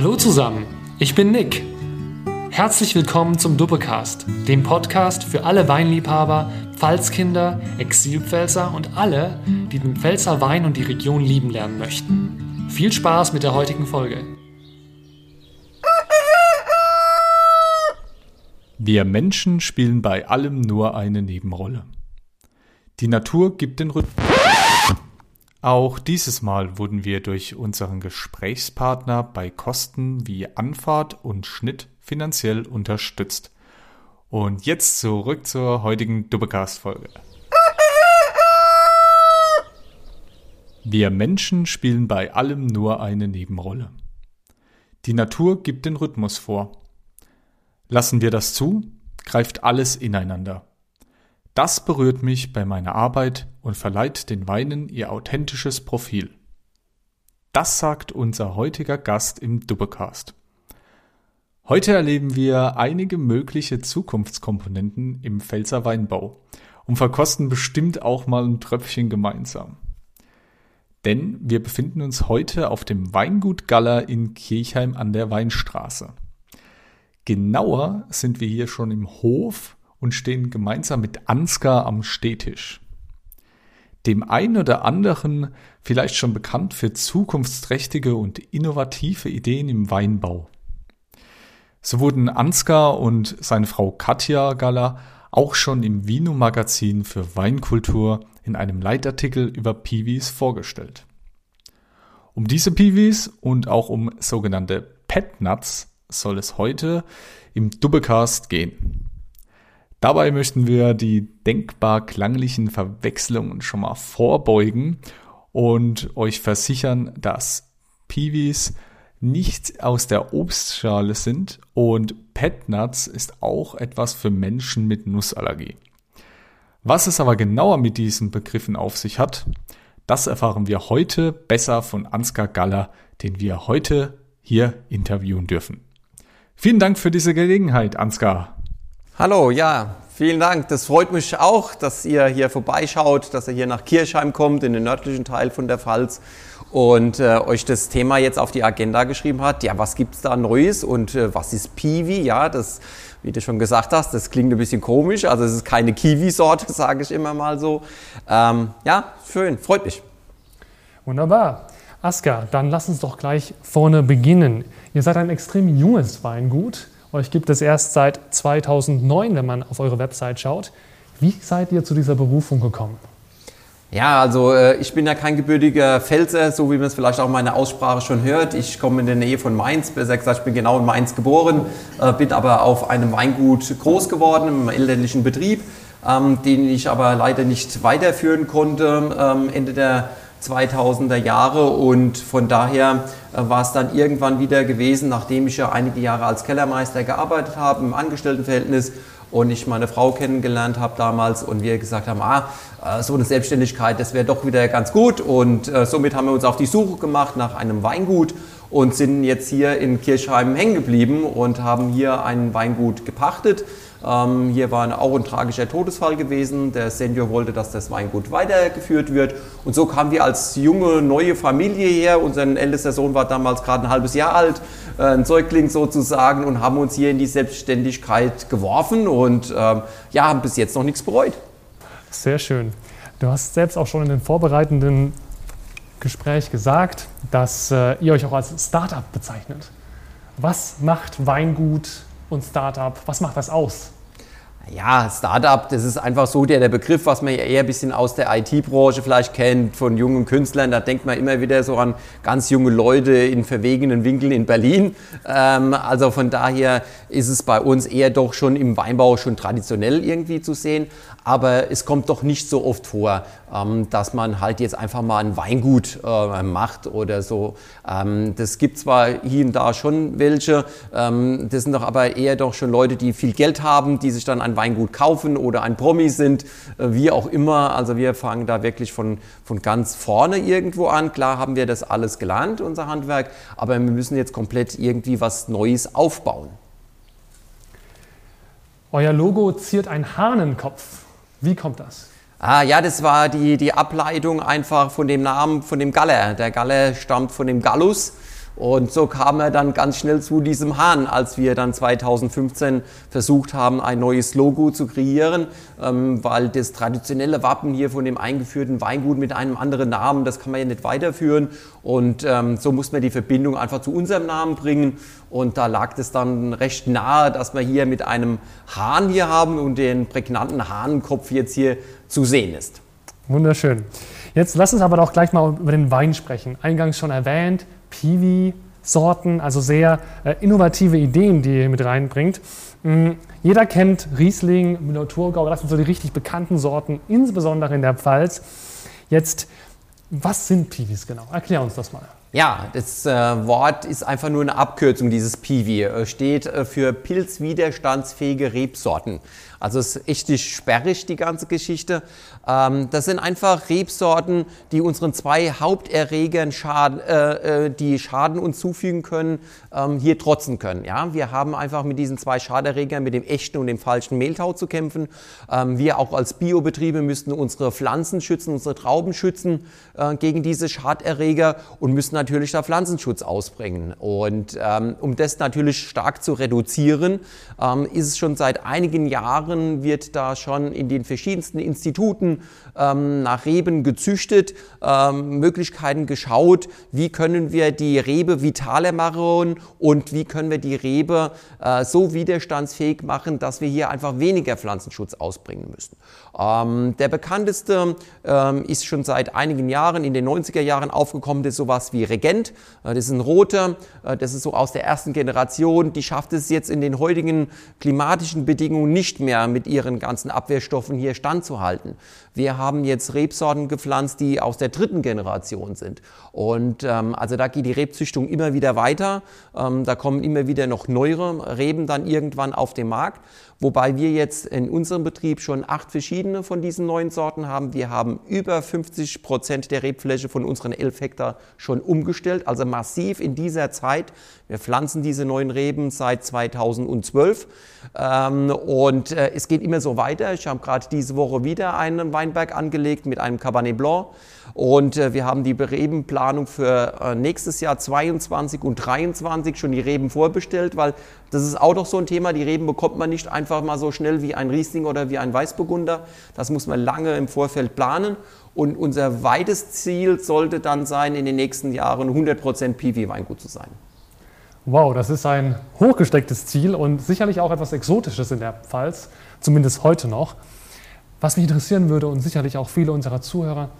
Hallo zusammen, ich bin Nick. Herzlich willkommen zum Duppecast, dem Podcast für alle Weinliebhaber, Pfalzkinder, Exilpfälzer und alle, die den Pfälzer Wein und die Region lieben lernen möchten. Viel Spaß mit der heutigen Folge. Wir Menschen spielen bei allem nur eine Nebenrolle. Die Natur gibt den Rhythmus. Auch dieses Mal wurden wir durch unseren Gesprächspartner bei Kosten wie Anfahrt und Schnitt finanziell unterstützt. Und jetzt zurück zur heutigen Dubbecast-Folge. Wir Menschen spielen bei allem nur eine Nebenrolle. Die Natur gibt den Rhythmus vor. Lassen wir das zu, greift alles ineinander. Das berührt mich bei meiner Arbeit und verleiht den Weinen ihr authentisches Profil. Das sagt unser heutiger Gast im Dubbecast. Heute erleben wir einige mögliche Zukunftskomponenten im Pfälzer Weinbau und verkosten bestimmt auch mal ein Tröpfchen gemeinsam. Denn wir befinden uns heute auf dem Weingut Galler in Kirchheim an der Weinstraße. Genauer sind wir hier schon im Hof und stehen gemeinsam mit Ansgar am Stehtisch. Dem einen oder anderen vielleicht schon bekannt für zukunftsträchtige und innovative Ideen im Weinbau. So wurden Ansgar und seine Frau Katja Galler auch schon im Vino-Magazin für Weinkultur in einem Leitartikel über Piwis vorgestellt. Um diese Piwis und auch um sogenannte Pet Nuts soll es heute im Doublecast gehen. Dabei möchten wir die denkbar klanglichen Verwechslungen schon mal vorbeugen und euch versichern, dass Piwis nicht aus der Obstschale sind und Petnuts ist auch etwas für Menschen mit Nussallergie. Was es aber genauer mit diesen Begriffen auf sich hat, das erfahren wir heute besser von Ansgar Galler, den wir heute hier interviewen dürfen. Vielen Dank für diese Gelegenheit, Ansgar. Hallo, ja, vielen Dank. Das freut mich auch, dass ihr hier vorbeischaut, dass ihr hier nach Kirchheim kommt, in den nördlichen Teil von der Pfalz und äh, euch das Thema jetzt auf die Agenda geschrieben hat. Ja, was gibt's da Neues und äh, was ist Piwi? Ja, das, wie du schon gesagt hast, das klingt ein bisschen komisch. Also es ist keine Kiwi-Sorte, sage ich immer mal so. Ähm, ja, schön, freut mich. Wunderbar. Aska, dann lass uns doch gleich vorne beginnen. Ihr seid ein extrem junges Weingut. Euch gibt es erst seit 2009, wenn man auf eure Website schaut. Wie seid ihr zu dieser Berufung gekommen? Ja, also äh, ich bin ja kein gebürtiger Pfälzer, so wie man es vielleicht auch in meiner Aussprache schon hört. Ich komme in der Nähe von Mainz, besser gesagt, ich bin genau in Mainz geboren, äh, bin aber auf einem Weingut groß geworden, im elterlichen Betrieb, ähm, den ich aber leider nicht weiterführen konnte ähm, Ende der 2000er Jahre. Und von daher äh, war es dann irgendwann wieder gewesen, nachdem ich ja einige Jahre als Kellermeister gearbeitet habe im Angestelltenverhältnis und ich meine Frau kennengelernt habe damals und wir gesagt haben, ah, äh, so eine Selbstständigkeit, das wäre doch wieder ganz gut. Und äh, somit haben wir uns auf die Suche gemacht nach einem Weingut und sind jetzt hier in Kirchheim hängen geblieben und haben hier ein Weingut gepachtet ähm, hier war auch ein tragischer Todesfall gewesen. Der Senior wollte, dass das Weingut weitergeführt wird. Und so kamen wir als junge, neue Familie her. Unser ältester Sohn war damals gerade ein halbes Jahr alt, äh, ein Säugling sozusagen, und haben uns hier in die Selbstständigkeit geworfen und ähm, ja, haben bis jetzt noch nichts bereut. Sehr schön. Du hast selbst auch schon in den vorbereitenden Gespräch gesagt, dass äh, ihr euch auch als Startup bezeichnet. Was macht Weingut und Startup? Was macht das aus? Ja, Startup, das ist einfach so der, der Begriff, was man ja eher ein bisschen aus der IT-Branche vielleicht kennt, von jungen Künstlern. Da denkt man immer wieder so an ganz junge Leute in verwegenen Winkeln in Berlin. Ähm, also von daher ist es bei uns eher doch schon im Weinbau schon traditionell irgendwie zu sehen aber es kommt doch nicht so oft vor, ähm, dass man halt jetzt einfach mal ein Weingut äh, macht oder so. Ähm, das gibt zwar hier und da schon welche, ähm, das sind doch aber eher doch schon Leute, die viel Geld haben, die sich dann ein Weingut kaufen oder ein Promi sind, äh, wie auch immer. Also wir fangen da wirklich von, von ganz vorne irgendwo an. Klar haben wir das alles gelernt, unser Handwerk, aber wir müssen jetzt komplett irgendwie was Neues aufbauen. Euer Logo ziert ein Hahnenkopf. Wie kommt das? Ah, ja, das war die, die Ableitung einfach von dem Namen von dem Galler. Der Galler stammt von dem Gallus Und so kam er dann ganz schnell zu diesem Hahn, als wir dann 2015 versucht haben, ein neues Logo zu kreieren, ähm, weil das traditionelle Wappen hier von dem eingeführten Weingut mit einem anderen Namen, das kann man ja nicht weiterführen. Und ähm, so muss man die Verbindung einfach zu unserem Namen bringen. Und da lag es dann recht nahe, dass wir hier mit einem Hahn hier haben und den prägnanten Hahnkopf jetzt hier zu sehen ist. Wunderschön. Jetzt lass uns aber doch gleich mal über den Wein sprechen. Eingangs schon erwähnt, Piwi, Sorten, also sehr äh, innovative Ideen, die ihr mit reinbringt. Mhm. Jeder kennt Riesling, Müller-Thurgau, das sind so die richtig bekannten Sorten, insbesondere in der Pfalz. Jetzt, was sind Piwis genau? Erklär uns das mal. Ja, das äh, Wort ist einfach nur eine Abkürzung dieses Piwi. Äh, steht äh, für pilzwiderstandsfähige Rebsorten. Also ist echt sperrig, die ganze Geschichte. Ähm, das sind einfach Rebsorten, die unseren zwei Haupterregern, Schaden, äh, äh, die Schaden uns zufügen können, ähm, hier trotzen können. Ja? Wir haben einfach mit diesen zwei Schaderregern, mit dem echten und dem falschen Mehltau zu kämpfen. Ähm, wir auch als Biobetriebe müssten unsere Pflanzen schützen, unsere Trauben schützen gegen diese Schaderreger und müssen natürlich da Pflanzenschutz ausbringen. Und ähm, um das natürlich stark zu reduzieren, ähm, ist es schon seit einigen Jahren Jahren wird da schon in den verschiedensten Instituten ähm, nach Reben gezüchtet, ähm, Möglichkeiten geschaut, wie können wir die Rebe vitaler machen und wie können wir die Rebe äh, so widerstandsfähig machen, dass wir hier einfach weniger Pflanzenschutz ausbringen müssen. Ähm, der bekannteste ähm, ist schon seit einigen Jahren, in den 90er Jahren aufgekommen, das ist sowas wie Regent. Äh, das ist ein roter, äh, das ist so aus der ersten Generation. Die schafft es jetzt in den heutigen klimatischen Bedingungen nicht mehr mit ihren ganzen Abwehrstoffen hier standzuhalten. Wir haben jetzt Rebsorten gepflanzt, die aus der dritten Generation sind. Und ähm, also da geht die Rebzüchtung immer wieder weiter. Ähm, da kommen immer wieder noch neuere Reben dann irgendwann auf den Markt. Wobei wir jetzt in unserem Betrieb schon acht verschiedene von diesen neuen Sorten haben. Wir haben über 50 Prozent der Rebfläche von unseren 11 Hektar schon umgestellt, also massiv in dieser Zeit. Wir pflanzen diese neuen Reben seit 2012 ähm, und äh, es geht immer so weiter. Ich habe gerade diese Woche wieder einen Weinberg angelegt mit einem Cabernet Blanc und äh, wir haben die Rebenplanung für äh, nächstes Jahr 22 und 23 schon die Reben vorbestellt, weil das ist auch doch so ein Thema. Die Reben bekommt man nicht einfach mal so schnell wie ein Riesling oder wie ein Weißburgunder. Das muss man lange im Vorfeld planen. Und unser weites Ziel sollte dann sein, in den nächsten Jahren 100% PV-Weingut zu sein. Wow, das ist ein hochgestecktes Ziel und sicherlich auch etwas Exotisches in der Pfalz, zumindest heute noch. Was mich interessieren würde und sicherlich auch viele unserer Zuhörer,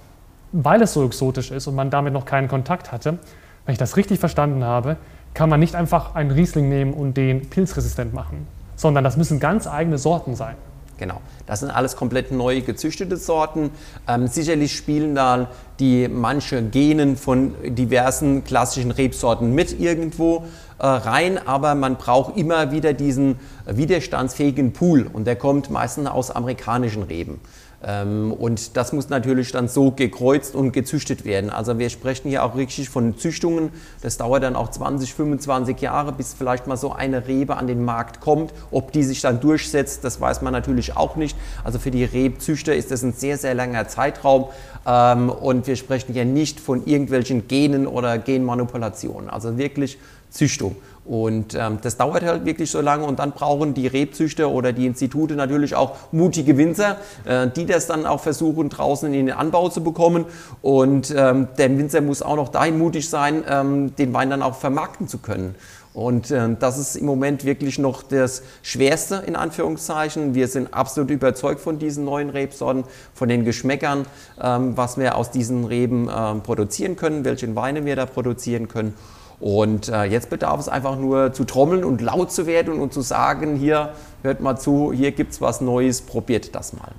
weil es so exotisch ist und man damit noch keinen Kontakt hatte, wenn ich das richtig verstanden habe, kann man nicht einfach einen Riesling nehmen und den pilzresistent machen, sondern das müssen ganz eigene Sorten sein. Genau, das sind alles komplett neu gezüchtete Sorten. Ähm, sicherlich spielen da die manche Genen von diversen klassischen Rebsorten mit irgendwo äh, rein, aber man braucht immer wieder diesen widerstandsfähigen Pool und der kommt meistens aus amerikanischen Reben. Ähm, und das muss natürlich dann so gekreuzt und gezüchtet werden. Also wir sprechen hier auch richtig von Züchtungen. Das dauert dann auch 20, 25 Jahre, bis vielleicht mal so eine Rebe an den Markt kommt. Ob die sich dann durchsetzt, das weiß man natürlich auch nicht. Also für die Rebzüchter ist das ein sehr, sehr langer Zeitraum. Ähm, und wir sprechen hier nicht von irgendwelchen Genen oder Genmanipulationen. Also wirklich Züchtung. Und ähm, das dauert halt wirklich so lange und dann brauchen die Rebzüchter oder die Institute natürlich auch mutige Winzer, äh, die das dann auch versuchen draußen in den Anbau zu bekommen. Und ähm, der Winzer muss auch noch dahin mutig sein, ähm, den Wein dann auch vermarkten zu können. Und äh, das ist im Moment wirklich noch das Schwerste in Anführungszeichen. Wir sind absolut überzeugt von diesen neuen Rebsorten, von den Geschmäckern, ähm, was wir aus diesen Reben äh, produzieren können, welche Weine wir da produzieren können. Und äh, jetzt bedarf es einfach nur zu trommeln und laut zu werden und zu sagen, hier hört mal zu, hier gibt es was Neues, probiert das mal.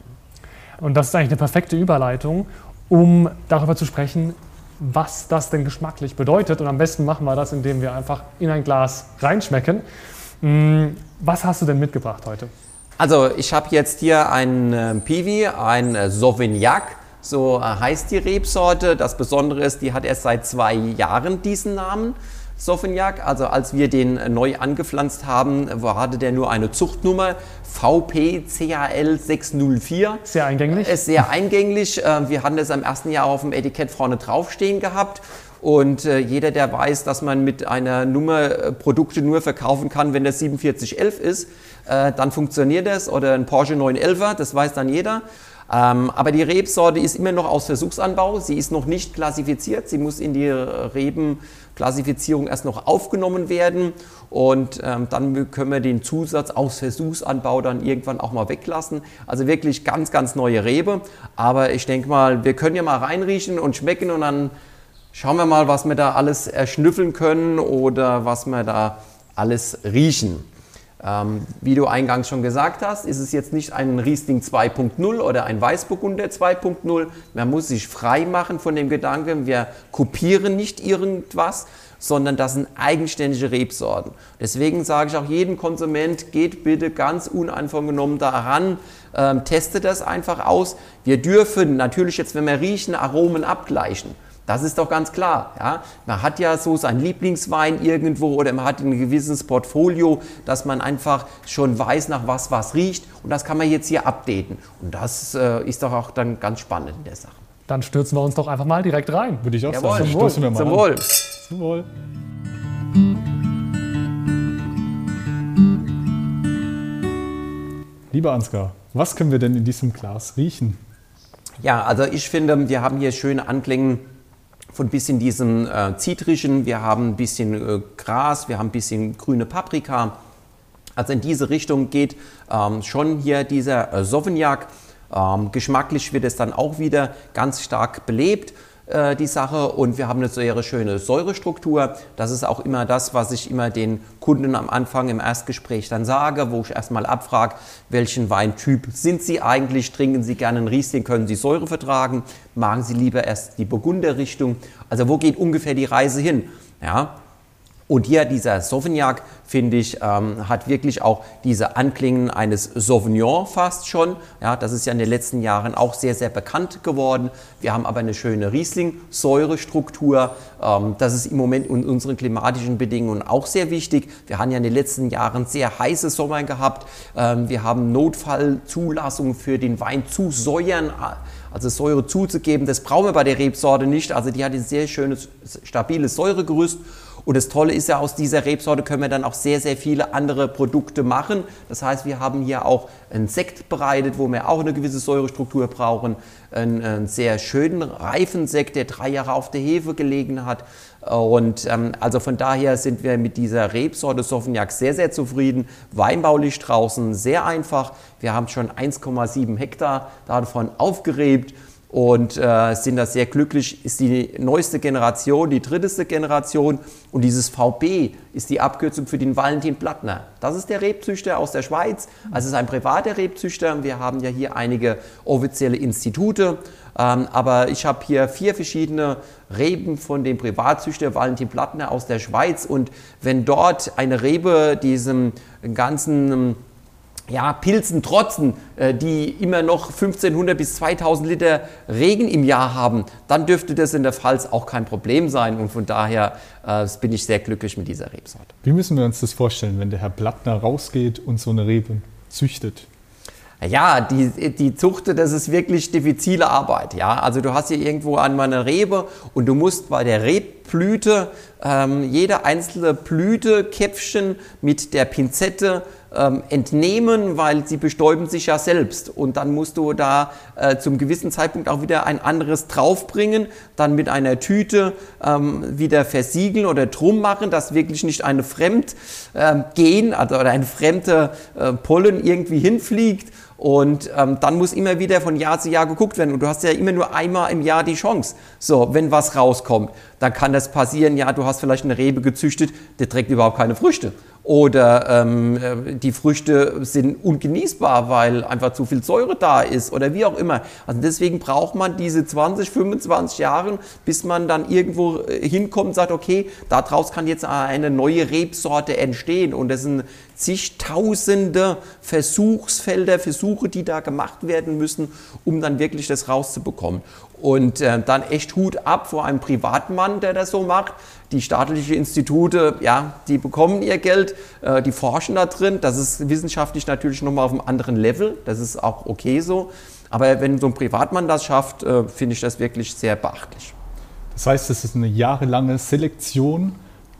Und das ist eigentlich eine perfekte Überleitung, um darüber zu sprechen, was das denn geschmacklich bedeutet. Und am besten machen wir das, indem wir einfach in ein Glas reinschmecken. Hm, was hast du denn mitgebracht heute? Also ich habe jetzt hier ein äh, Piwi, ein äh, Sauvignac so äh, heißt die Rebsorte. Das Besondere ist, die hat erst seit zwei Jahren diesen Namen. Sauvignac, also als wir den äh, neu angepflanzt haben, hatte der nur eine Zuchtnummer VPCAL 604. Sehr eingänglich. Ist sehr eingänglich. Äh, wir hatten das im ersten Jahr auf dem Etikett vorne draufstehen gehabt Und äh, jeder, der weiß, dass man mit einer Nummer äh, Produkte nur verkaufen kann, wenn das 4711 ist, äh, dann funktioniert das. Oder ein Porsche 911er, das weiß dann jeder. Ähm, aber die Rebsorte ist immer noch aus Versuchsanbau. Sie ist noch nicht klassifiziert. Sie muss in die Rebenklassifizierung erst noch aufgenommen werden. Und ähm, dann können wir den Zusatz aus Versuchsanbau dann irgendwann auch mal weglassen. Also wirklich ganz, ganz neue Rebe. Aber ich denke mal, wir können ja mal reinriechen und schmecken und dann schauen wir mal, was wir da alles erschnüffeln können oder was wir da alles riechen. Ähm, wie du eingangs schon gesagt hast, ist es jetzt nicht ein Riesling 2.0 oder ein Weißburgunder 2.0. Man muss sich frei machen von dem Gedanken, wir kopieren nicht irgendwas, sondern das sind eigenständige Rebsorten. Deswegen sage ich auch jedem Konsument, geht bitte ganz uneinvorgenommen daran, ähm, testet das einfach aus. Wir dürfen natürlich jetzt, wenn wir riechen, Aromen abgleichen. Das ist doch ganz klar. Ja? Man hat ja so seinen Lieblingswein irgendwo oder man hat ein gewisses Portfolio, dass man einfach schon weiß, nach was was riecht. Und das kann man jetzt hier updaten. Und das äh, ist doch auch dann ganz spannend in der Sache. Dann stürzen wir uns doch einfach mal direkt rein. Würde ich auch Jawohl. sagen. Zum Wohl. Stoßen wir mal Zum. Wohl. Zum Wohl. Lieber Ansgar, was können wir denn in diesem Glas riechen? Ja, also ich finde, wir haben hier schöne Anklänge von ein bisschen diesem äh, Zitrischen, wir haben ein bisschen äh, Gras, wir haben ein bisschen grüne Paprika. Also in diese Richtung geht ähm, schon hier dieser äh, Sauvignac. Ähm, geschmacklich wird es dann auch wieder ganz stark belebt äh, die Sache und wir haben eine sehr schöne Säurestruktur. Das ist auch immer das, was ich immer den Kunden am Anfang im Erstgespräch dann sage, wo ich erstmal abfrage, welchen Weintyp sind Sie eigentlich? Trinken Sie gerne einen Riesling? Können Sie Säure vertragen? Magen Sie lieber erst die Burgunderrichtung? Also wo geht ungefähr die Reise hin? Ja, und hier dieser Sauvignac, finde ich, ähm, hat wirklich auch diese Anklingen eines Sauvignon fast schon. Ja, das ist ja in den letzten Jahren auch sehr, sehr bekannt geworden. Wir haben aber eine schöne Riesling-Säurestruktur. Ähm, das ist im Moment in unseren klimatischen Bedingungen auch sehr wichtig. Wir haben ja in den letzten Jahren sehr heiße Sommer gehabt. Ähm, wir haben Notfallzulassungen für den Wein zu säuern also Säure zuzugeben. Das brauchen wir bei der Rebsorte nicht. Also die hat ein sehr schönes, stabiles Säuregerüst. Und das Tolle ist ja, aus dieser Rebsorte können wir dann auch sehr, sehr viele andere Produkte machen. Das heißt, wir haben hier auch einen Sekt bereitet, wo wir auch eine gewisse Säurestruktur brauchen. Einen, einen sehr schönen, reifen Sekt, der drei Jahre auf der Hefe gelegen hat. Und ähm, also von daher sind wir mit dieser Rebsorte Sauvignac sehr, sehr zufrieden. Weinbaulich draußen sehr einfach. Wir haben schon 1,7 Hektar davon aufgerebt und äh, sind da sehr glücklich. Ist die neueste Generation, die dritteste Generation und dieses VB ist die Abkürzung für den Valentin Plattner. Das ist der Rebzüchter aus der Schweiz. Also es ist ein privater Rebzüchter. Wir haben ja hier einige offizielle Institute, ähm, aber ich habe hier vier verschiedene Reben von dem Privatzüchter Valentin Plattner aus der Schweiz und wenn dort eine Rebe diesem ganzen ja, Pilzen trotzen, äh, die immer noch 1500 bis 2000 Liter Regen im Jahr haben, dann dürfte das in der Pfalz auch kein Problem sein. Und von daher äh, bin ich sehr glücklich mit dieser Rebsorte. Wie müssen wir uns das vorstellen, wenn der Herr Plattner rausgeht und so eine Rebe züchtet? Ja, die, die Zucht, das ist wirklich diffizile Arbeit. Ja, also du hast hier irgendwo einmal eine Rebe und du musst bei der Rebblüte ähm, jede einzelne Blütekäpfchen mit der Pinzette ähm, entnehmen, weil sie bestäuben sich ja selbst. Und dann musst du da äh, zum gewissen Zeitpunkt auch wieder ein anderes draufbringen, dann mit einer Tüte ähm, wieder versiegeln oder drum machen, dass wirklich nicht eine Fremd ähm, also oder ein fremder äh, Pollen irgendwie hinfliegt. Und ähm, dann muss immer wieder von Jahr zu Jahr geguckt werden. Und du hast ja immer nur einmal im Jahr die Chance. So, wenn was rauskommt, dann kann das passieren, ja, du hast vielleicht eine Rebe gezüchtet, der trägt überhaupt keine Früchte oder ähm, äh, die Früchte sind ungenießbar, weil einfach zu viel Säure da ist oder wie auch immer. Also deswegen braucht man diese 20, 25 Jahre, bis man dann irgendwo äh, hinkommt und sagt, okay, daraus kann jetzt eine neue Rebsorte entstehen und das sind zigtausende Versuchsfelder, Versuche, die da gemacht werden müssen, um dann wirklich das rauszubekommen. Und äh, dann echt Hut ab vor einem Privatmann, der das so macht. Die staatlichen Institute, ja, die bekommen ihr Geld, äh, die forschen da drin. Das ist wissenschaftlich natürlich nochmal auf einem anderen Level. Das ist auch okay so. Aber wenn so ein Privatmann das schafft, äh, finde ich das wirklich sehr beachtlich. Das heißt, es ist eine jahrelange Selektion,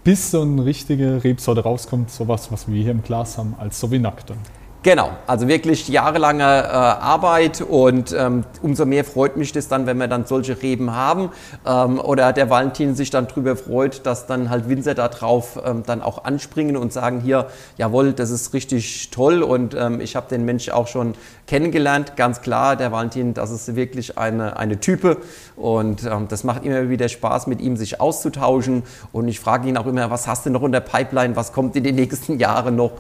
bis so eine richtige Rebsorte rauskommt, sowas, was wir hier im Glas haben, als Sauvignac dann. Genau, also wirklich jahrelange äh, Arbeit und ähm, umso mehr freut mich das dann, wenn wir dann solche Reben haben. Ähm, oder der Valentin sich dann darüber freut, dass dann halt Winzer da drauf ähm, dann auch anspringen und sagen hier, jawohl, das ist richtig toll. Und ähm, ich habe den Mensch auch schon kennengelernt, ganz klar, der Valentin, das ist wirklich eine, eine Type. Und ähm, das macht immer wieder Spaß, mit ihm sich auszutauschen. Und ich frage ihn auch immer, was hast du noch in der Pipeline, was kommt in den nächsten Jahren noch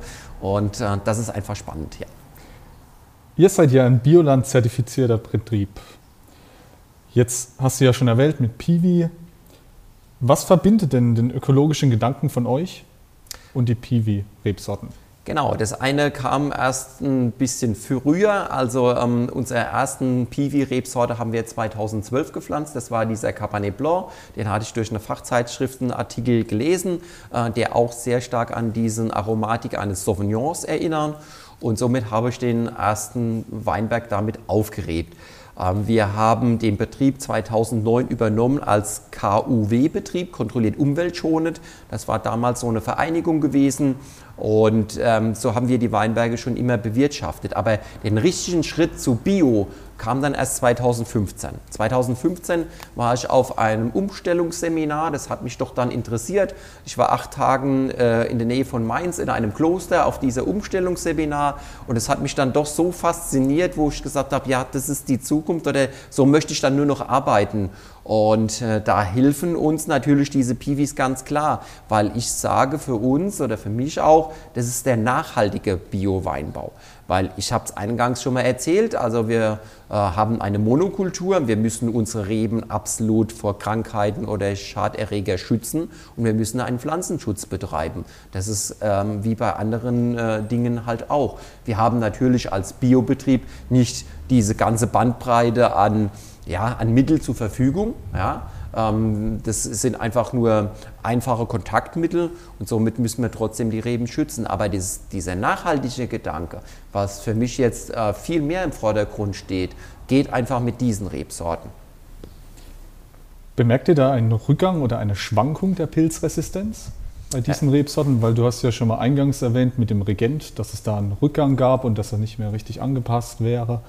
und äh, das ist einfach spannend, ja. Ihr seid ja ein Bioland-zertifizierter Betrieb. Jetzt hast du ja schon erwähnt mit Piwi. Was verbindet denn den ökologischen Gedanken von euch und die Piwi-Rebsorten? Genau, das eine kam erst ein bisschen früher. Also ähm, unsere ersten Piwi-Rebsorte haben wir 2012 gepflanzt. Das war dieser Cabernet Blanc. Den hatte ich durch eine Fachzeitschriftenartikel gelesen, äh, der auch sehr stark an diesen Aromatik eines Sauvignons erinnern. Und somit habe ich den ersten Weinberg damit aufgerebt. Ähm, wir haben den Betrieb 2009 übernommen als KUW-Betrieb, kontrolliert umweltschonend. Das war damals so eine Vereinigung gewesen und ähm, so haben wir die Weinberge schon immer bewirtschaftet. Aber den richtigen Schritt zu Bio kam dann erst 2015. 2015 war ich auf einem Umstellungsseminar, das hat mich doch dann interessiert. Ich war acht Tage äh, in der Nähe von Mainz in einem Kloster auf dieser Umstellungsseminar und es hat mich dann doch so fasziniert, wo ich gesagt habe, ja, das ist die Zukunft oder so möchte ich dann nur noch arbeiten. Und äh, da helfen uns natürlich diese Piwis ganz klar, weil ich sage für uns oder für mich auch, das ist der nachhaltige Bio-Weinbau. Weil ich habe es eingangs schon mal erzählt, also wir äh, haben eine Monokultur, wir müssen unsere Reben absolut vor Krankheiten oder Schaderreger schützen und wir müssen einen Pflanzenschutz betreiben. Das ist ähm, wie bei anderen äh, Dingen halt auch. Wir haben natürlich als Biobetrieb nicht diese ganze Bandbreite an ja, an Mittel zur Verfügung. Ja. Ähm, das sind einfach nur einfache Kontaktmittel und somit müssen wir trotzdem die Reben schützen. Aber dieses, dieser nachhaltige Gedanke, was für mich jetzt äh, viel mehr im Vordergrund steht, geht einfach mit diesen Rebsorten. Bemerkt ihr da einen Rückgang oder eine Schwankung der Pilzresistenz bei diesen. Rebsorten? Weil du hast ja schon mal eingangs erwähnt mit dem Regent, dass es da einen Rückgang gab und dass er nicht mehr richtig angepasst wäre.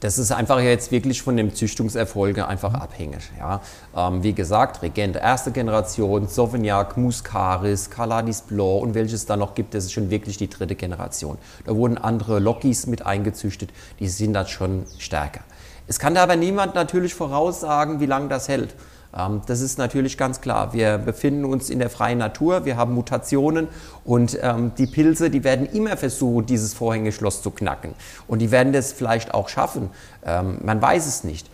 Das ist einfach jetzt wirklich von dem Züchtungserfolge einfach abhängig. Ja. Ähm, wie gesagt, Regent erste Generation, Sauvignac, Muscaris, Caladis Blanc und welches da noch gibt, das ist schon wirklich die dritte Generation. Da wurden andere Lokis mit eingezüchtet, die sind dann schon stärker. Es kann da aber niemand natürlich voraussagen, wie lange das hält. Ähm, das ist natürlich ganz klar. Wir befinden uns in der freien Natur, wir haben Mutationen und ähm, die Pilze, die werden immer versuchen, dieses Vorhängeschloss zu knacken. Und die werden das vielleicht auch schaffen. Ähm, man weiß es nicht.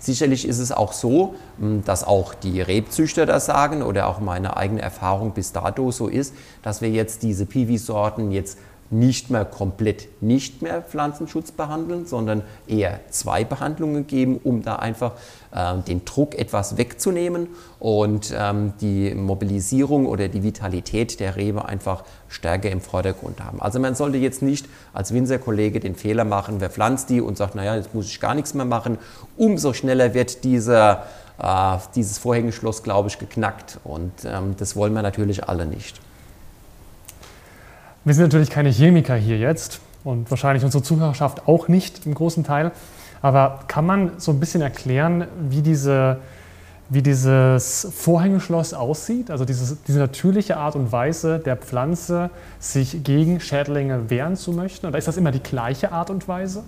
sicherlich ist es auch so, dass auch die Rebzüchter das sagen oder auch meine eigene Erfahrung bis dato so ist, dass wir jetzt diese Piwi-Sorten jetzt nicht mehr komplett nicht mehr Pflanzenschutz behandeln, sondern eher zwei Behandlungen geben, um da einfach äh, den Druck etwas wegzunehmen und ähm, die Mobilisierung oder die Vitalität der Rebe einfach stärker im Vordergrund haben. Also man sollte jetzt nicht als Winzerkollege den Fehler machen, wer pflanzt die und sagt, naja, jetzt muss ich gar nichts mehr machen. Umso schneller wird dieser, äh, dieses Vorhängeschloss, glaube ich, geknackt und ähm, das wollen wir natürlich alle nicht. Wir sind natürlich keine Chemiker hier jetzt und wahrscheinlich unsere Zuhörerschaft auch nicht im großen Teil. Aber kann man so ein bisschen erklären, wie, diese, wie dieses Vorhängeschloss aussieht? Also dieses, diese natürliche Art und Weise der Pflanze, sich gegen Schädlinge wehren zu möchten? Oder ist das immer die gleiche Art und Weise?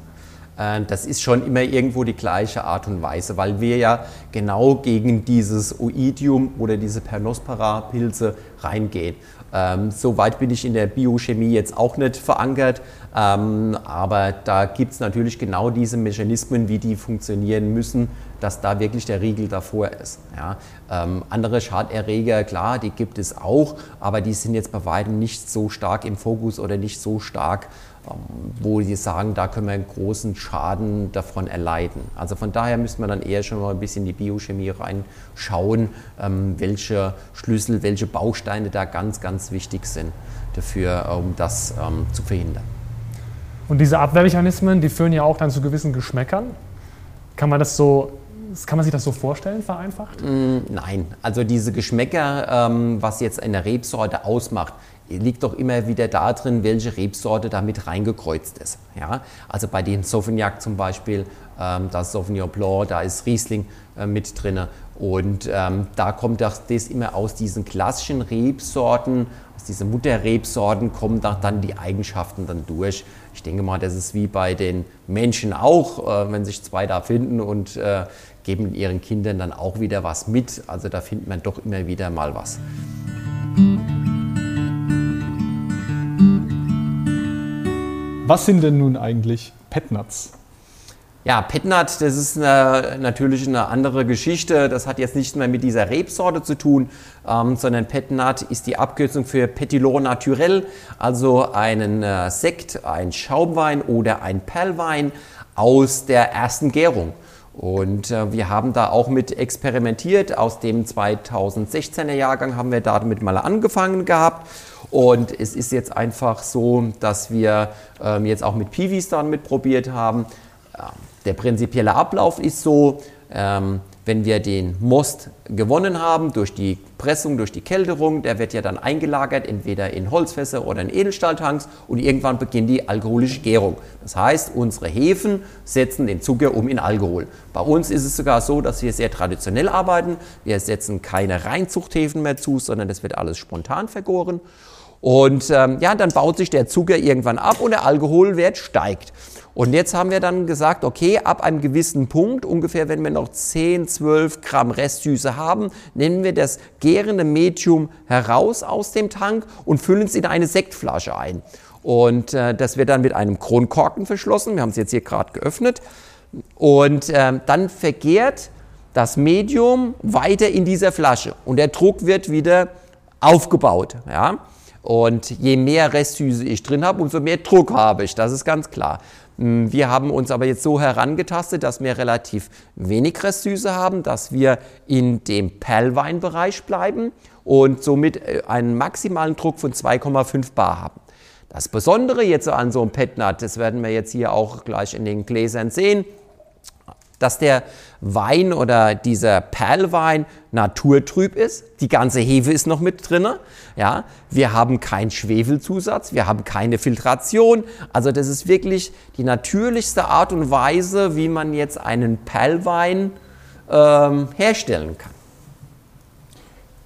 Äh, das ist schon immer irgendwo die gleiche Art und Weise, weil wir ja genau gegen dieses Oidium oder diese Pernospora-Pilze reingehen. Ähm, so weit bin ich in der Biochemie jetzt auch nicht verankert, ähm, aber da gibt es natürlich genau diese Mechanismen, wie die funktionieren müssen, dass da wirklich der Riegel davor ist. Ja. Ähm, andere Schaderreger, klar, die gibt es auch, aber die sind jetzt bei weitem nicht so stark im Fokus oder nicht so stark ähm, wo die sagen, da können wir einen großen Schaden davon erleiden. Also von daher müsste man dann eher schon mal ein bisschen in die Biochemie reinschauen, ähm, welche Schlüssel, welche Bausteine da ganz, ganz wichtig sind dafür, um das ähm, zu verhindern. Und diese Abwehrmechanismen, die führen ja auch dann zu gewissen Geschmäckern. Kann man das so kann man sich das so vorstellen, vereinfacht? Mm, nein, also diese Geschmäcker, ähm, was jetzt eine Rebsorte ausmacht, liegt doch immer wieder da drin, welche Rebsorte da mit reingekreuzt ist. Ja? Also bei den Sauvignac zum Beispiel, ähm, da ist Sauvignon Blanc, da ist Riesling äh, mit drin. Und ähm, da kommt das, das, immer aus diesen klassischen Rebsorten, aus diesen Mutterrebsorten kommen da dann die Eigenschaften dann durch. Ich denke mal, das ist wie bei den Menschen auch, äh, wenn sich zwei da finden und äh, geben ihren Kindern dann auch wieder was mit. Also da findet man doch immer wieder mal was. Was sind denn nun eigentlich Petnuts? Ja, Petnat, das ist eine, natürlich eine andere Geschichte. Das hat jetzt nichts mehr mit dieser Rebsorte zu tun, ähm, sondern Petnat ist die Abkürzung für Petillon Naturel, also einen äh, Sekt, ein Schaumwein oder ein Perlwein aus der ersten Gärung. Und äh, wir haben da auch mit experimentiert. Aus dem 2016er Jahrgang haben wir damit mal angefangen gehabt und es ist jetzt einfach so, dass wir ähm, jetzt auch mit Piwis dann mitprobiert haben. Der prinzipielle Ablauf ist so, ähm, wenn wir den Most gewonnen haben durch die Pressung, durch die Kälterung, der wird ja dann eingelagert, entweder in Holzfässer oder in Edelstahltanks und irgendwann beginnt die alkoholische Gärung. Das heißt, unsere Hefen setzen den Zucker um in Alkohol. Bei uns ist es sogar so, dass wir sehr traditionell arbeiten. Wir setzen keine Reinzuchthäfen mehr zu, sondern das wird alles spontan vergoren. Und ähm, ja, dann baut sich der Zucker irgendwann ab und der Alkoholwert steigt. Und jetzt haben wir dann gesagt, okay, ab einem gewissen Punkt, ungefähr wenn wir noch 10, 12 Gramm Restsüße haben, nehmen wir das gärende Medium heraus aus dem Tank und füllen es in eine Sektflasche ein. Und äh, das wird dann mit einem Kronkorken verschlossen. Wir haben es jetzt hier gerade geöffnet. Und äh, dann vergärt das Medium weiter in dieser Flasche und der Druck wird wieder aufgebaut. Ja? Und je mehr Restsüße ich drin habe, umso mehr Druck habe ich, das ist ganz klar. Hm, wir haben uns aber jetzt so herangetastet, dass wir relativ wenig Restsüße haben, dass wir in dem Perlweinbereich bleiben und somit äh, einen maximalen Druck von 2,5 Bar haben. Das Besondere jetzt an so einem Petnat, das werden wir jetzt hier auch gleich in den Gläsern sehen, dass der Wein oder dieser Perlwein naturtrüb ist. Die ganze Hefe ist noch mit drin. Ja, wir haben keinen Schwefelzusatz, wir haben keine Filtration. Also das ist wirklich die natürlichste Art und Weise, wie man jetzt einen Perlwein ähm, herstellen kann.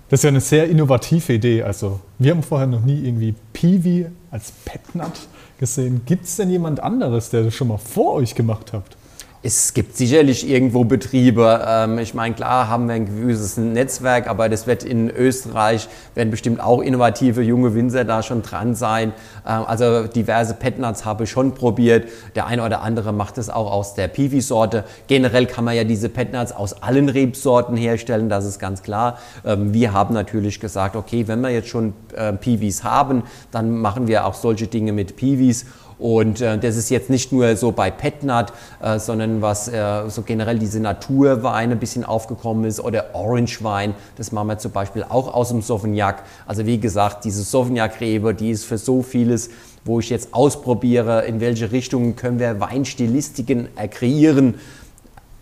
Das ist ja eine sehr innovative Idee. Also wir haben vorher noch nie irgendwie Piwi als Petnat gesehen. Gibt es denn jemand anderes, der das schon mal vor euch gemacht habt? Es gibt sicherlich irgendwo Betriebe. Ähm, ich meine, klar haben wir ein gewisses Netzwerk, aber das wird in Österreich, werden bestimmt auch innovative junge Winzer da schon dran sein. Ähm, also diverse Petnuts habe ich schon probiert. Der eine oder andere macht es auch aus der Piwi-Sorte. Generell kann man ja diese Petnuts aus allen Rebsorten herstellen, das ist ganz klar. Ähm, wir haben natürlich gesagt, okay, wenn wir jetzt schon äh, Piwis haben, dann machen wir auch solche Dinge mit Piwis. Und äh, das ist jetzt nicht nur so bei Petnat, äh, sondern was äh, so generell diese Naturweine ein bisschen aufgekommen ist oder Orangewein, das machen wir zum Beispiel auch aus dem Sauvignac. Also wie gesagt, diese Sauvignac-Rebe, die ist für so vieles, wo ich jetzt ausprobiere, in welche Richtung können wir Weinstilistiken kreieren,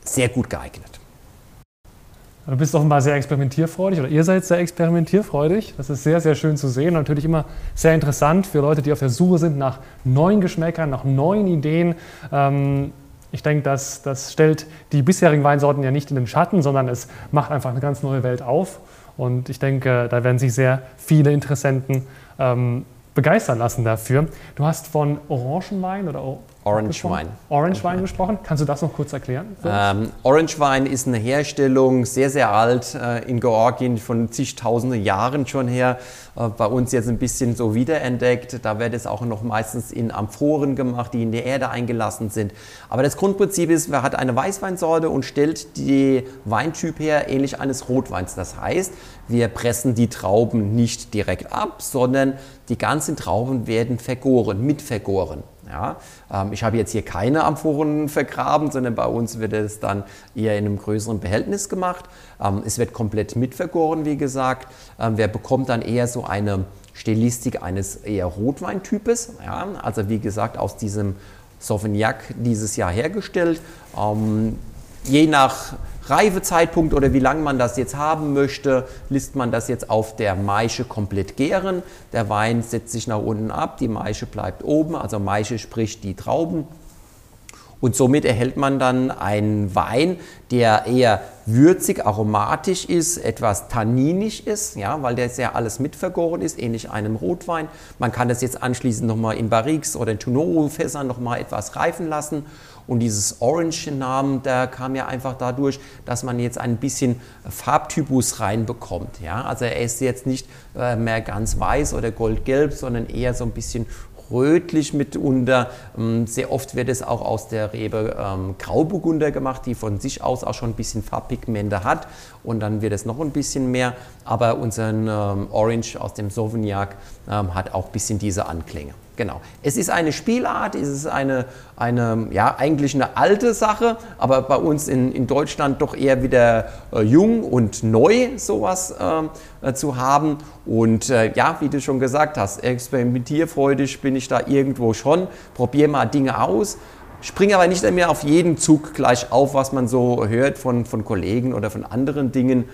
sehr gut geeignet. Du bist offenbar sehr experimentierfreudig oder ihr seid sehr experimentierfreudig. Das ist sehr, sehr schön zu sehen und natürlich immer sehr interessant für Leute, die auf der Suche sind nach neuen Geschmäckern, nach neuen Ideen. Ähm, ich denke, das, das stellt die bisherigen Weinsorten ja nicht in den Schatten, sondern es macht einfach eine ganz neue Welt auf. Und ich denke, da werden sich sehr viele Interessenten ähm, begeistern lassen dafür. Du hast von Orangenwein oder Orange Wein. Orange Wein gesprochen. Kannst du das noch kurz erklären? Ähm, Orange Wein ist eine Herstellung sehr, sehr alt äh, in Georgien, von zigtausende Jahren schon her. Äh, bei uns jetzt ein bisschen so wiederentdeckt. Da wird es auch noch meistens in Amphoren gemacht, die in der Erde eingelassen sind. Aber das Grundprinzip ist, man hat eine Weißweinsorte und stellt die Weintyp her ähnlich eines Rotweins. Das heißt, wir pressen die Trauben nicht direkt ab, sondern die ganzen Trauben werden vergoren, mitvergoren. Ja, ähm, ich habe jetzt hier keine Amphoren vergraben, sondern bei uns wird es dann eher in einem größeren Behältnis gemacht. Ähm, es wird komplett mitvergoren, wie gesagt. Ähm, wer bekommt dann eher so eine Stilistik eines eher Rotweintypes. Ja, also wie gesagt, aus diesem Sauvignac dieses Jahr hergestellt. Je nach Reifezeitpunkt oder wie lange man das jetzt haben möchte, lässt man das jetzt auf der Maische komplett gären. Der Wein setzt sich nach unten ab, die Maische bleibt oben, also Maische spricht die Trauben. Und somit erhält man dann einen Wein, der eher würzig, aromatisch ist, etwas tanninisch ist, ja, weil der sehr alles mitvergoren ist, ähnlich einem Rotwein. Man kann das jetzt anschließend nochmal in Barriques oder in Tonoro-Fässern nochmal etwas reifen lassen. Und dieses Orange-Namen, der kam ja einfach dadurch, dass man jetzt ein bisschen Farbtypus reinbekommt. Ja? Also er ist jetzt nicht äh, mehr ganz weiß oder goldgelb, sondern eher so ein bisschen rötlich mitunter. Ähm, sehr oft wird es auch aus der Rebe ähm, Grauburgunder gemacht, die von sich aus auch schon ein bisschen Farbpigmente hat. Und dann wird es noch ein bisschen mehr. Aber unser ähm, Orange aus dem Sauvignac ähm, hat auch ein bisschen diese Anklänge. Genau. Es ist eine Spielart, es ist eine, eine ja, eigentlich eine alte Sache, aber bei uns in, in Deutschland doch eher wieder äh, jung und neu sowas äh, zu haben. Und äh, ja, wie du schon gesagt hast, experimentierfreudig bin ich da irgendwo schon, probiere mal Dinge aus. Springe aber nicht mehr auf jeden Zug gleich auf, was man so hört von, von Kollegen oder von anderen Dingen.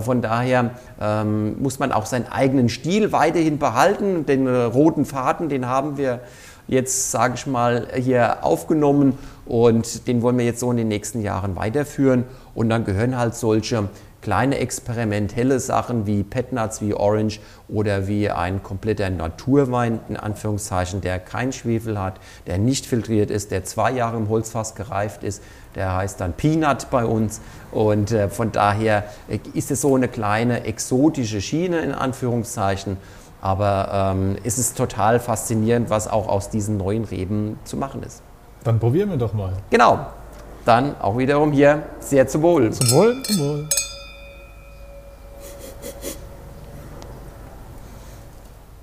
Von daher ähm, muss man auch seinen eigenen Stil weiterhin behalten. Den äh, roten Faden, den haben wir jetzt, sage ich mal, hier aufgenommen und den wollen wir jetzt so in den nächsten Jahren weiterführen. Und dann gehören halt solche kleine experimentelle Sachen wie Petnuts, wie Orange oder wie ein kompletter Naturwein, in Anführungszeichen, der kein Schwefel hat, der nicht filtriert ist, der zwei Jahre im Holzfass gereift ist. Der heißt dann Peanut bei uns. Und äh, von daher äh, ist es so eine kleine exotische Schiene, in Anführungszeichen. Aber ähm, es ist total faszinierend, was auch aus diesen neuen Reben zu machen ist. Dann probieren wir doch mal. Genau. Dann auch wiederum hier sehr zu wohl. Zum Wohl, zum Wohl.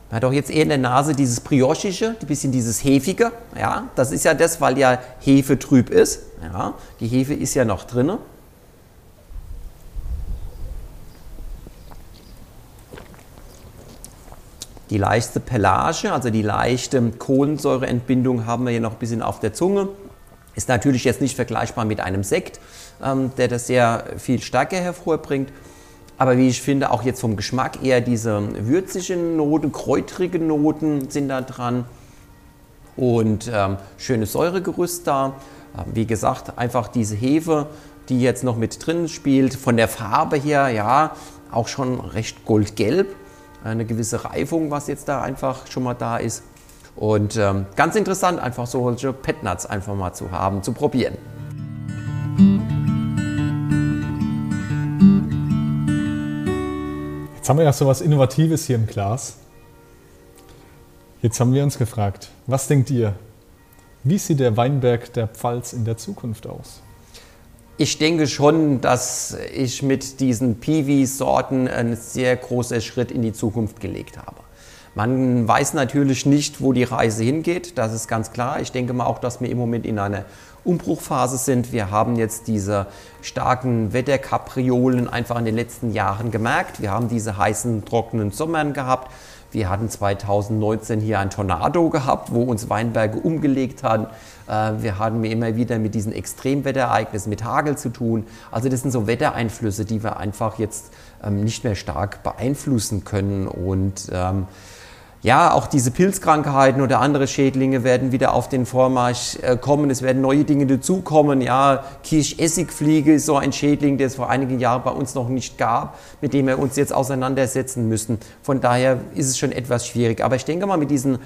Man hat auch jetzt eher in der Nase dieses Briochige, ein bisschen dieses Hefige. Ja, das ist ja das, weil ja Hefe trüb ist. Ja, die Hefe ist ja noch drin. Die leichte Pelage, also die leichte Kohlensäureentbindung haben wir hier noch ein bisschen auf der Zunge. Ist natürlich jetzt nicht vergleichbar mit einem Sekt, ähm, der das sehr viel stärker hervorbringt. Aber wie ich finde, auch jetzt vom Geschmack eher diese würzigen Noten, kräutrigen Noten sind da dran. Und ähm, schönes Säuregerüst da. Ähm, wie gesagt, einfach diese Hefe, die jetzt noch mit drin spielt. Von der Farbe her, ja, auch schon recht goldgelb. Eine gewisse Reifung, was jetzt da einfach schon mal da ist. Und ähm, ganz interessant, einfach solche Petnuts einfach mal zu haben, zu probieren. Jetzt haben wir ja so was Innovatives hier im Glas. Jetzt haben wir uns gefragt, was denkt ihr? Wie sieht der Weinberg der Pfalz in der Zukunft aus? Ich denke schon, dass ich mit diesen Piwi-Sorten einen sehr großen Schritt in die Zukunft gelegt habe. Man weiß natürlich nicht, wo die Reise hingeht, das ist ganz klar. Ich denke mal auch, dass wir im Moment in einer Umbruchphase sind. Wir haben jetzt diese starken Wetterkapriolen einfach in den letzten Jahren gemerkt. Wir haben diese heißen, trockenen Sommern gehabt. Wir hatten 2019 hier ein Tornado gehabt, wo uns Weinberge umgelegt haben. Äh, wir hatten immer wieder mit diesen Extremwetterereignissen, mit Hagel zu tun. Also das sind so Wettereinflüsse, die wir einfach jetzt ähm, nicht mehr stark beeinflussen können. Und ähm, ja, auch diese Pilzkrankheiten oder andere Schädlinge werden wieder auf den Vormarsch äh, kommen. Es werden neue Dinge dazukommen. Ja, Kirschessigfliege ist so ein Schädling, der es vor einigen Jahren bei uns noch nicht gab, mit dem wir uns jetzt auseinandersetzen müssen. Von daher ist es schon etwas schwierig. Aber ich denke mal, mit diesen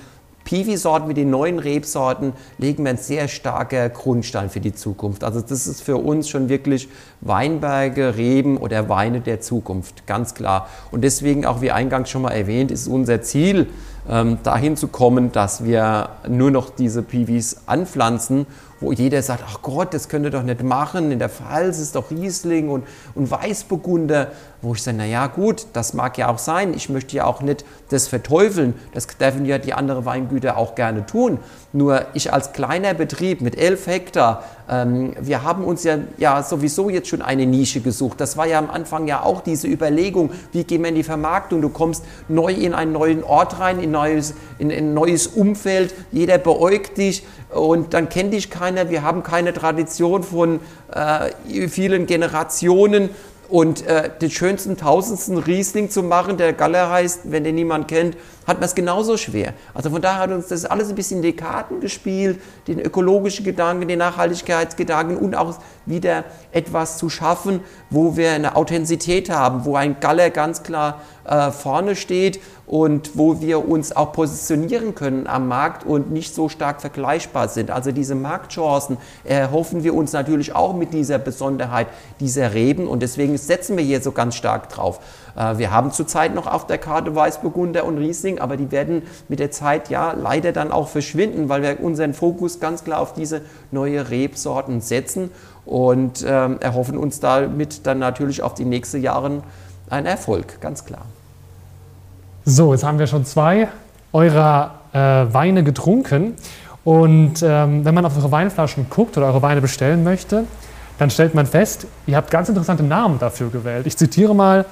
Piwi-Sorten, mit den neuen Rebsorten legen wir einen sehr starken Grundstein für die Zukunft. Also das ist für uns schon wirklich Weinberge, Reben oder Weine der Zukunft, ganz klar. Und deswegen, auch wie eingangs schon mal erwähnt, ist unser Ziel, ähm, dahin zu kommen, dass wir nur noch diese Piwis anpflanzen wo jeder sagt, ach Gott, das könnt ihr doch nicht machen, in der Pfalz ist doch Riesling und, und Weißburgunder, wo ich sage, naja gut, das mag ja auch sein, ich möchte ja auch nicht das verteufeln, das dürfen ja die anderen Weingüter auch gerne tun, nur ich als kleiner Betrieb mit elf Hektar, ähm, wir haben uns ja, ja sowieso jetzt schon eine Nische gesucht, das war ja am Anfang ja auch diese Überlegung, wie gehen wir in die Vermarktung, du kommst neu in einen neuen Ort rein, in in, neues, in ein neues Umfeld, jeder beäugt dich und dann kennt dich keiner. Wir haben keine Tradition von äh, vielen Generationen und äh, den schönsten tausendsten Riesling zu machen, der Galler heißt, wenn den niemand kennt, hat man es genauso schwer. Also von daher hat uns das alles ein bisschen in die Karten gespielt, den ökologischen Gedanken, den Nachhaltigkeitsgedanken und auch wieder etwas zu schaffen, wo wir eine Authentizität haben, wo ein Galler ganz klar äh, vorne steht und wo wir uns auch positionieren können am Markt und nicht so stark vergleichbar sind. Also diese Marktchancen erhoffen wir uns natürlich auch mit dieser Besonderheit dieser Reben und deswegen setzen wir hier so ganz stark drauf. Äh, wir haben zurzeit noch auf der Karte Weißburgunder und Riesling, aber die werden mit der Zeit ja leider dann auch verschwinden, weil wir unseren Fokus ganz klar auf diese neue Rebsorten setzen und ähm, erhoffen uns damit dann natürlich auf die nächsten Jahre einen Erfolg, ganz klar. So, jetzt haben wir schon zwei eurer äh, Weine getrunken. Und ähm, wenn man auf eure Weinflaschen guckt oder eure Weine bestellen möchte, dann stellt man fest, ihr habt ganz interessante Namen dafür gewählt. Ich zitiere mal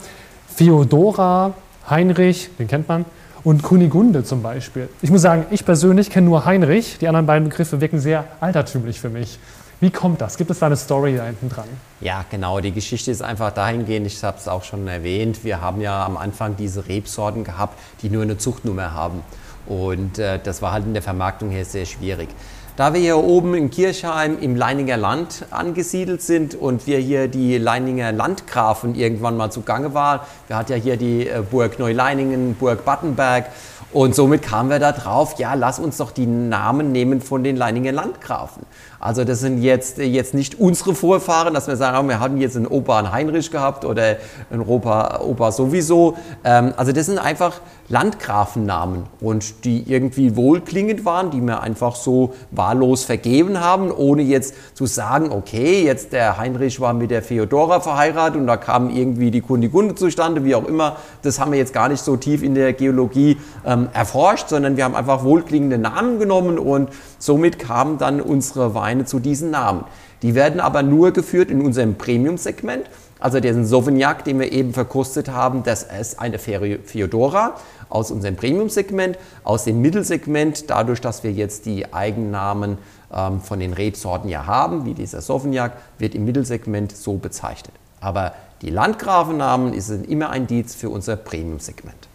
Theodora, Heinrich, den kennt man, und Kunigunde zum Beispiel. Ich muss sagen, ich persönlich kenne nur Heinrich. Die anderen beiden Begriffe wirken sehr altertümlich für mich. Wie kommt das? Gibt es da eine Story da hinten dran? Ja, genau. Die Geschichte ist einfach dahingehend, ich habe es auch schon erwähnt, wir haben ja am Anfang diese Rebsorten gehabt, die nur eine Zuchtnummer haben. Und äh, das war halt in der Vermarktung her sehr schwierig. Da wir hier oben in Kirchheim im Leininger Land angesiedelt sind und wir hier die Leininger Landgrafen irgendwann mal zugange waren, wir hatten ja hier die äh, Burg Neuleiningen, Burg Battenberg und somit kamen wir da drauf, ja, lass uns doch die Namen nehmen von den Leininger Landgrafen. Also das sind jetzt, jetzt nicht unsere Vorfahren, dass wir sagen, wir haben jetzt einen Opa einen Heinrich gehabt oder einen Opa, Opa sowieso. Ähm, also das sind einfach Landgrafennamen und die irgendwie wohlklingend waren, die wir einfach so wahllos vergeben haben, ohne jetzt zu sagen, okay, jetzt der Heinrich war mit der Feodora verheiratet und da kam irgendwie die Kundigunde zustande, wie auch immer. Das haben wir jetzt gar nicht so tief in der Geologie ähm, erforscht, sondern wir haben einfach wohlklingende Namen genommen und somit kamen dann unsere Weine zu diesen Namen. Die werden aber nur geführt in unserem Premium-Segment. Also den Sauvignac, den wir eben verkostet haben, das ist eine Feodora aus unserem Premium-Segment. Aus dem Mittelsegment, dadurch, dass wir jetzt die Eigennamen ähm, von den Rebsorten ja haben, wie dieser Sauvignac, wird im Mittelsegment so bezeichnet. Aber die Landgrafennamen sind immer ein Indiz für unser Premium-Segment.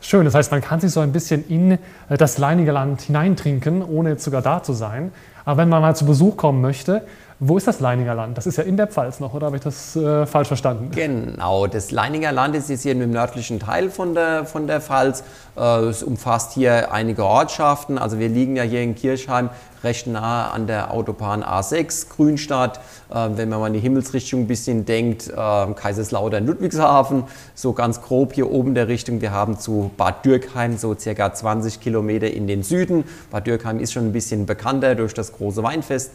Schön, das heißt, man kann sich so ein bisschen in äh, das leinige Land hineintrinken, ohne sogar da zu sein. Aber wenn man mal zu Besuch kommen möchte, wo ist das Leininger Land? Das ist ja in der Pfalz noch, oder habe ich das äh, falsch verstanden? Genau, das Leininger Land ist jetzt hier im nördlichen Teil von der, von der Pfalz. Äh, es umfasst hier einige Ortschaften. Also wir liegen ja hier in Kirchheim recht nahe an der Autobahn A6, Grünstadt. Äh, wenn man mal in die Himmelsrichtung ein bisschen denkt, äh, Kaiserslautern, Ludwigshafen, so ganz grob hier oben der Richtung. Wir haben zu Bad Dürkheim so circa 20 Kilometer in den Süden. Bad Dürkheim ist schon ein bisschen bekannter durch das große Weinfest.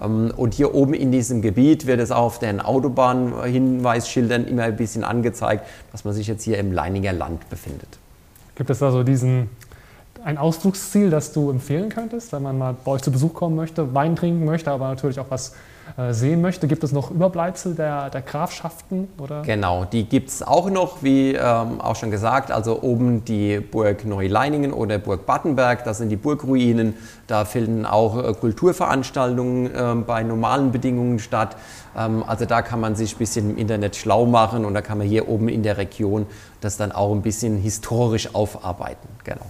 Ähm, und hier oben in diesem Gebiet wird es auch auf den Autobahnhinweisschildern immer ein bisschen angezeigt, dass man sich jetzt hier im Leininger Land befindet. Gibt es also diesen ein Ausflugsziel, das du empfehlen könntest, wenn man mal bei euch zu Besuch kommen möchte, Wein trinken möchte, aber natürlich auch was äh, sehen möchte? Gibt es noch Überbleibsel der, der Grafschaften? Oder? Genau, die gibt es auch noch, wie ähm, auch schon gesagt. Also oben die Burg Neuleiningen oder Burg Battenberg, das sind die Burgruinen. Da finden auch äh, Kulturveranstaltungen äh, bei normalen Bedingungen statt. Ähm, also da kann man sich ein bisschen im Internet schlau machen und da kann man hier oben in der Region das dann auch ein bisschen historisch aufarbeiten. Genau.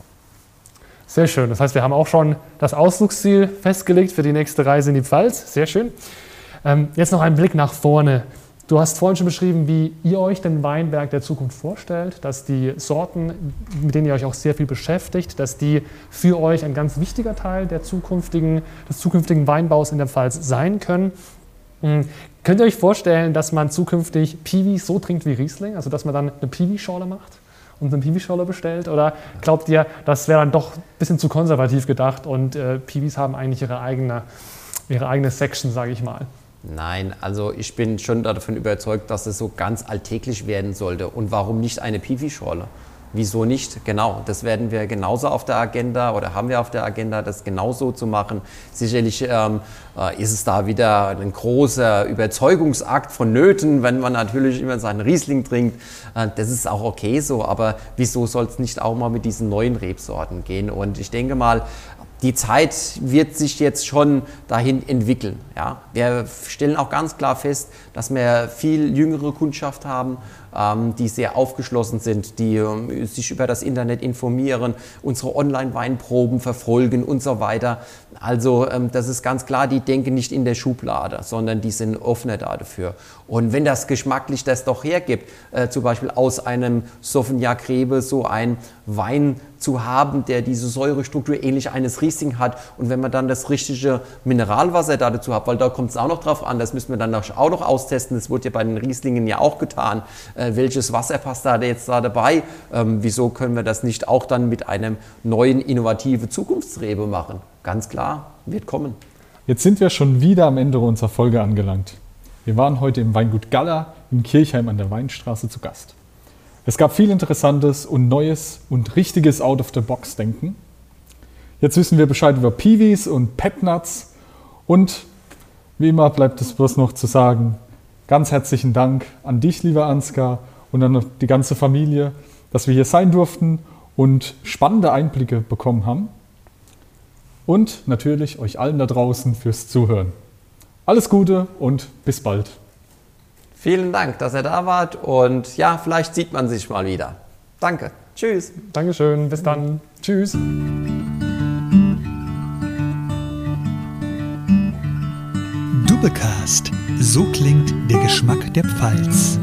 Sehr schön. Das heißt, wir haben auch schon das Ausflugsziel festgelegt für die nächste Reise in die Pfalz. Sehr schön. Ähm, jetzt noch ein Blick nach vorne. Du hast vorhin schon beschrieben, wie ihr euch den Weinberg der Zukunft vorstellt, dass die Sorten, mit denen ihr euch auch sehr viel beschäftigt, dass die für euch ein ganz wichtiger Teil der zukünftigen, des zukünftigen Weinbaus in der Pfalz sein können. Mhm. Könnt ihr euch vorstellen, dass man zukünftig Piwi so trinkt wie Riesling, also dass man dann eine Piwi-Schorle macht? Und eine Piwi-Schorle bestellt? Oder glaubt ihr, das wäre dann doch ein bisschen zu konservativ gedacht und äh, Piwis haben eigentlich ihre eigene, ihre eigene Section, sage ich mal? Nein, also ich bin schon davon überzeugt, dass es so ganz alltäglich werden sollte. Und warum nicht eine Piwi-Schorle? Wieso nicht? Genau, das werden wir genauso auf der Agenda oder haben wir auf der Agenda, das genauso zu machen. Sicherlich ähm, äh, ist es da wieder ein großer Überzeugungsakt vonnöten, wenn man natürlich immer seinen Riesling trinkt. Äh, das ist auch okay so, aber wieso soll es nicht auch mal mit diesen neuen Rebsorten gehen? Und ich denke mal, die Zeit wird sich jetzt schon dahin entwickeln. Ja? Wir stellen auch ganz klar fest, dass wir viel jüngere Kundschaft haben, die sehr aufgeschlossen sind, die ähm, sich über das Internet informieren, unsere Online-Weinproben verfolgen und so weiter. Also ähm, das ist ganz klar, die denken nicht in der Schublade, sondern die sind offener dafür. Und wenn das geschmacklich das doch hergibt, äh, zum Beispiel aus einem Sauvignac Rebe so ein Wein zu haben, der diese Säurestruktur ähnlich eines Riesling hat und wenn man dann das richtige Mineralwasser dazu hat, weil da kommt es auch noch drauf an, das müssen wir dann auch noch austesten, das wurde ja bei den Rieslingen ja auch getan, äh, welches Wasser passt da jetzt da dabei, ähm, wieso können wir das nicht auch dann mit einem neuen innovative Zukunftsrebe machen? Ganz klar, wird kommen. Jetzt sind wir schon wieder am Ende unserer Folge angelangt. Wir waren heute im Weingut Galla in Kirchheim an der Weinstraße zu Gast. Es gab viel Interessantes und Neues und richtiges Out-of-the-Box-Denken. Jetzt wissen wir Bescheid über Peewees und Petnuts und wie immer bleibt es bloß noch zu sagen, ganz herzlichen Dank an dich, lieber Ansgar, und an die ganze Familie, dass wir hier sein durften und spannende Einblicke bekommen haben. Und natürlich euch allen da draußen fürs Zuhören. Alles Gute und bis bald. Vielen Dank, dass ihr da wart und ja, vielleicht sieht man sich mal wieder. Danke. Tschüss. Dankeschön. Bis dann. Tschüss. Dubbecast. So klingt der Geschmack der Pfalz.